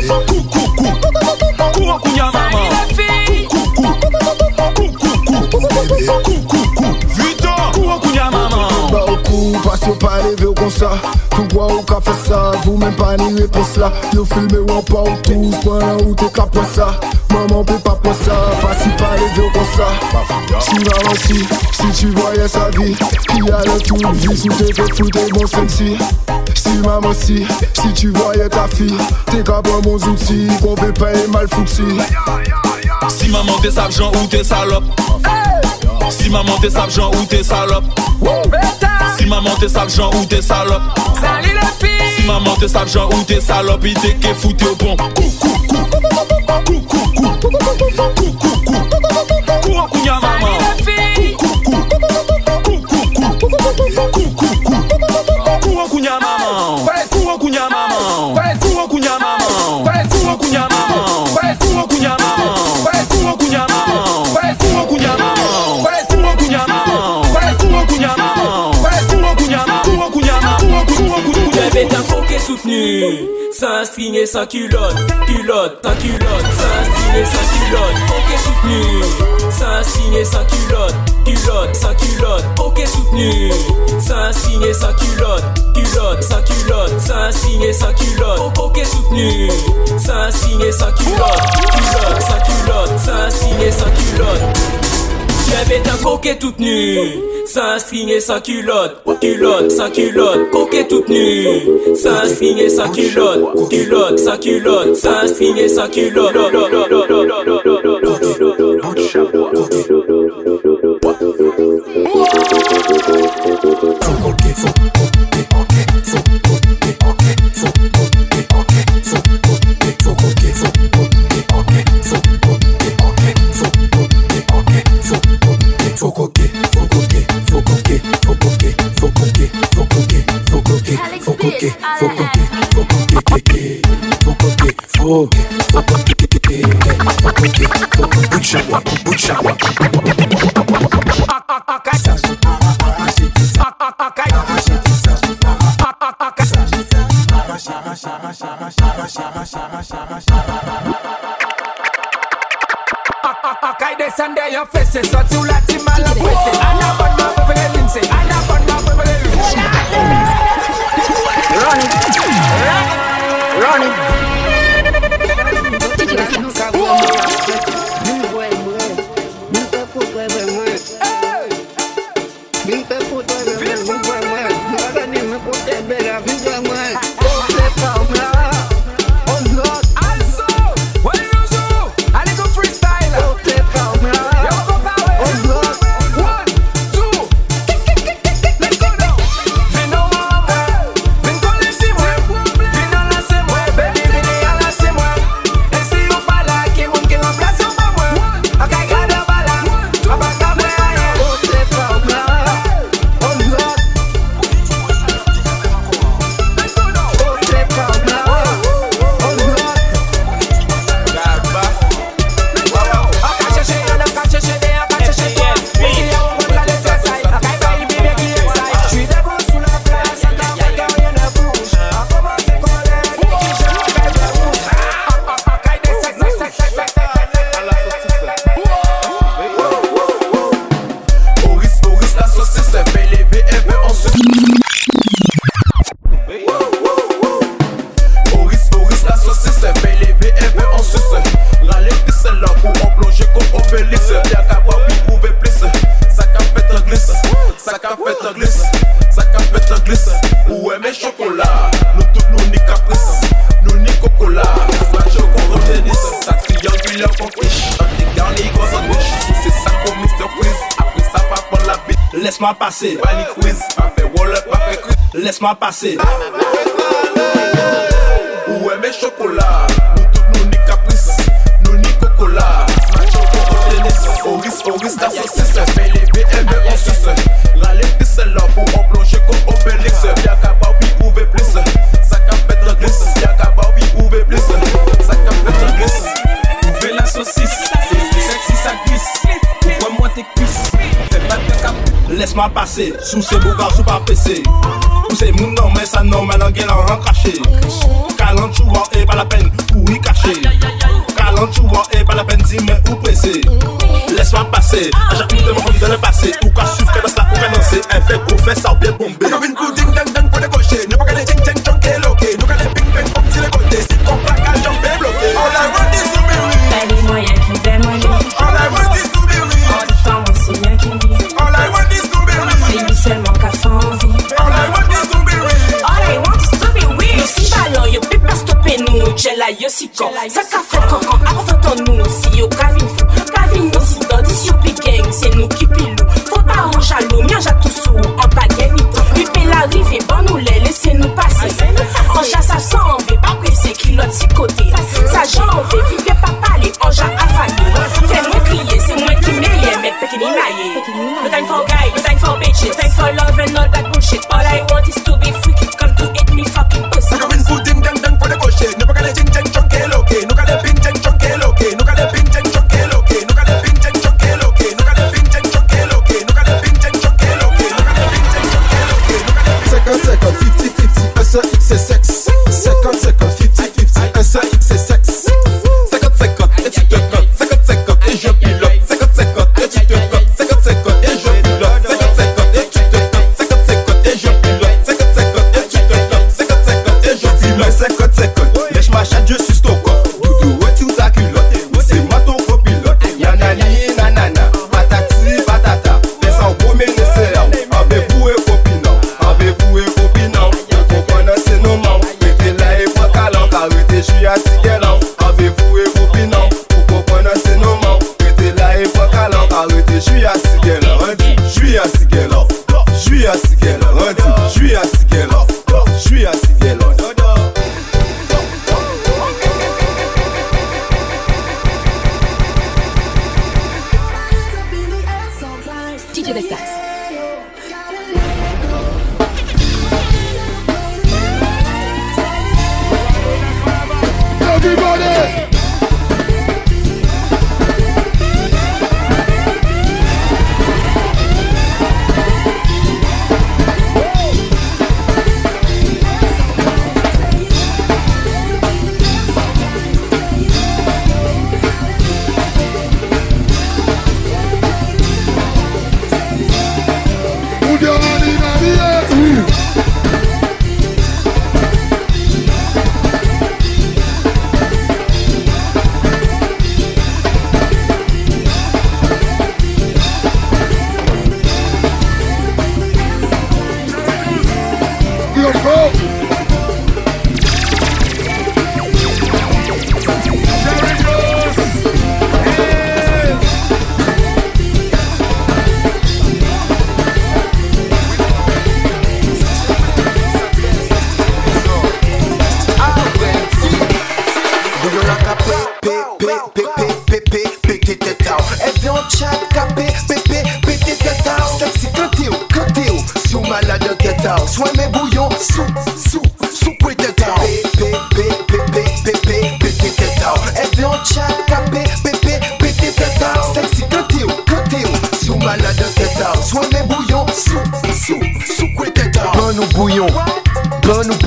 Kou kou kou Kou an kou nya maman. Kou kou kou Kou kou kou Kou kou kou Vuitton. Kou an kou nya maman Ba ou kou, pas yo pa leve ou kon sa kwa ou ka fe sa Vou men pa ni repos la Yo filme wan pa ou touz Pwen la ou te ka pon sa Maman pe pa pon sa Fasi pa leve ou kon sa Chou la wansi Si tu voye sa vi Ki ale tou vi Sou te fe foute bon sensi Si maman si Si tu voye ta fi Te ka pon bon zouti Kon pe paye mal fouti Si. Maman te sap jan ou te salop Si maman te sap jan ou te salop Wou bete si maman te sale Jean ou t'es salope Salut la fille. Si maman te sale Jean ou t'es salope Il te ke foutu au bon Kou soutenu. Sans string et sans culotte Culotte, sans culotte. Sans string sans culotte Coquet soutenu. Sans string et sans culotte Culotte, sans culotte Coquet soutenu. Sans string et sans culotte Culotte, sans culotte. Sans string et sans culotte Coquet soutenu. Sans string et sans culotte Culotte, sans culotte. Sans string et sans culotte J'avais un coquet tout nu sans string et sans culotte, culotte, sans culotte, coquet tout nu sans string et sans culotte, culotte, sans culotte, sans string et sans culotte. Coquet, faut compter, faut compter, faut compter, faut, faut compter, faut compter, faut compter, Bunchawa, Bunchawa. Cai descendo e eu fiz isso, tu latim Laisse-moi my passé.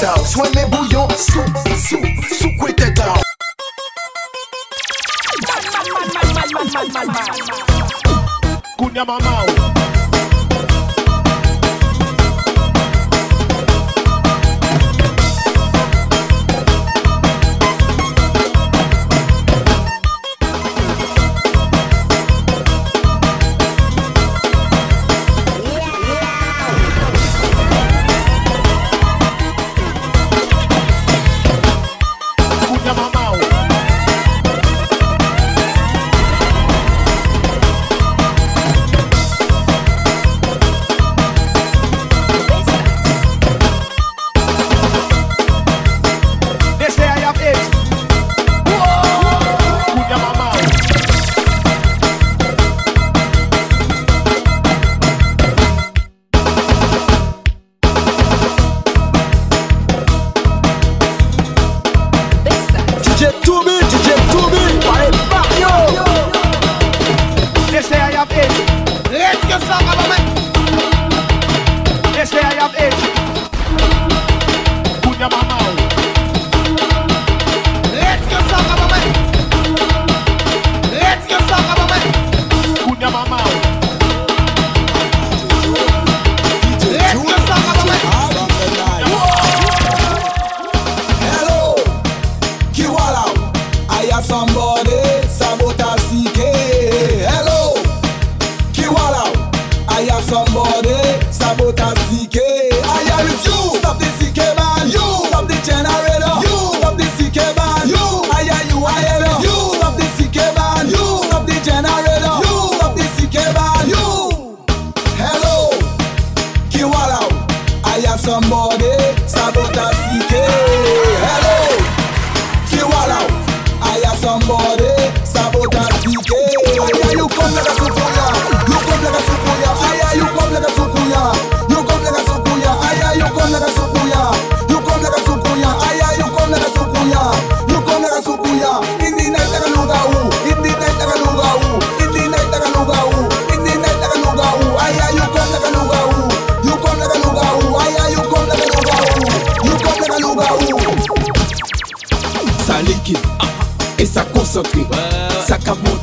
taw Swen me bouyon, sou, sou, sou kwe te taw Kounya mama.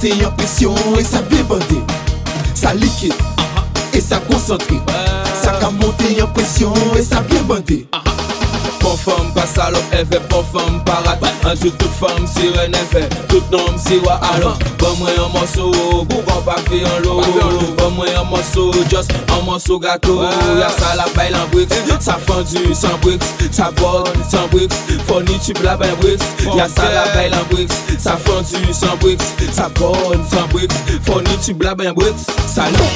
te yon presyon E sa vibande, sa likid ah ah. E sa konsantre Sa ka monte yon presyon E sa vibande pas salope, elle fait pour femme parade. Un jour toute femme sirène, elle fait tout nom si wa alors. Bon moi un morceau, bougon pas fait en l'eau. Bon moi un morceau, just un morceau gâteau. Y'a ça la baille en bricks, ça fendu sans bricks, ça borde sans bricks, fourni tu la baille bricks. Y'a ça la baille en bricks, ça fendu sans bricks, ça borde sans bricks, fourni tu la baille bricks, ça non.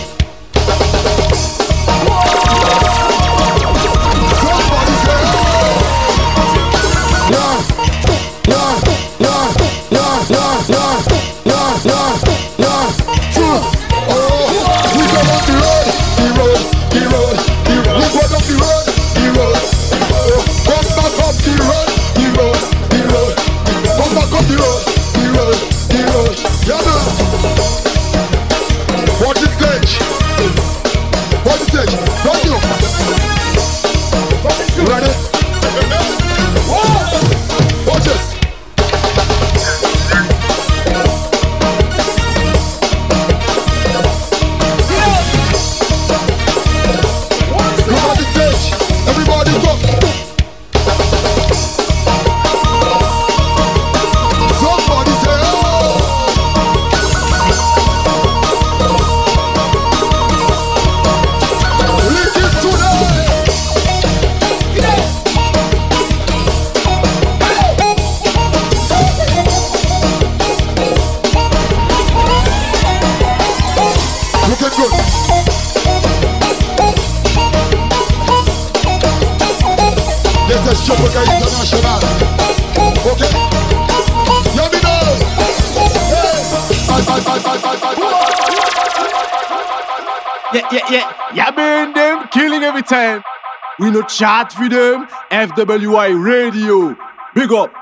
time. We no chat with them. FWI Radio. Big up.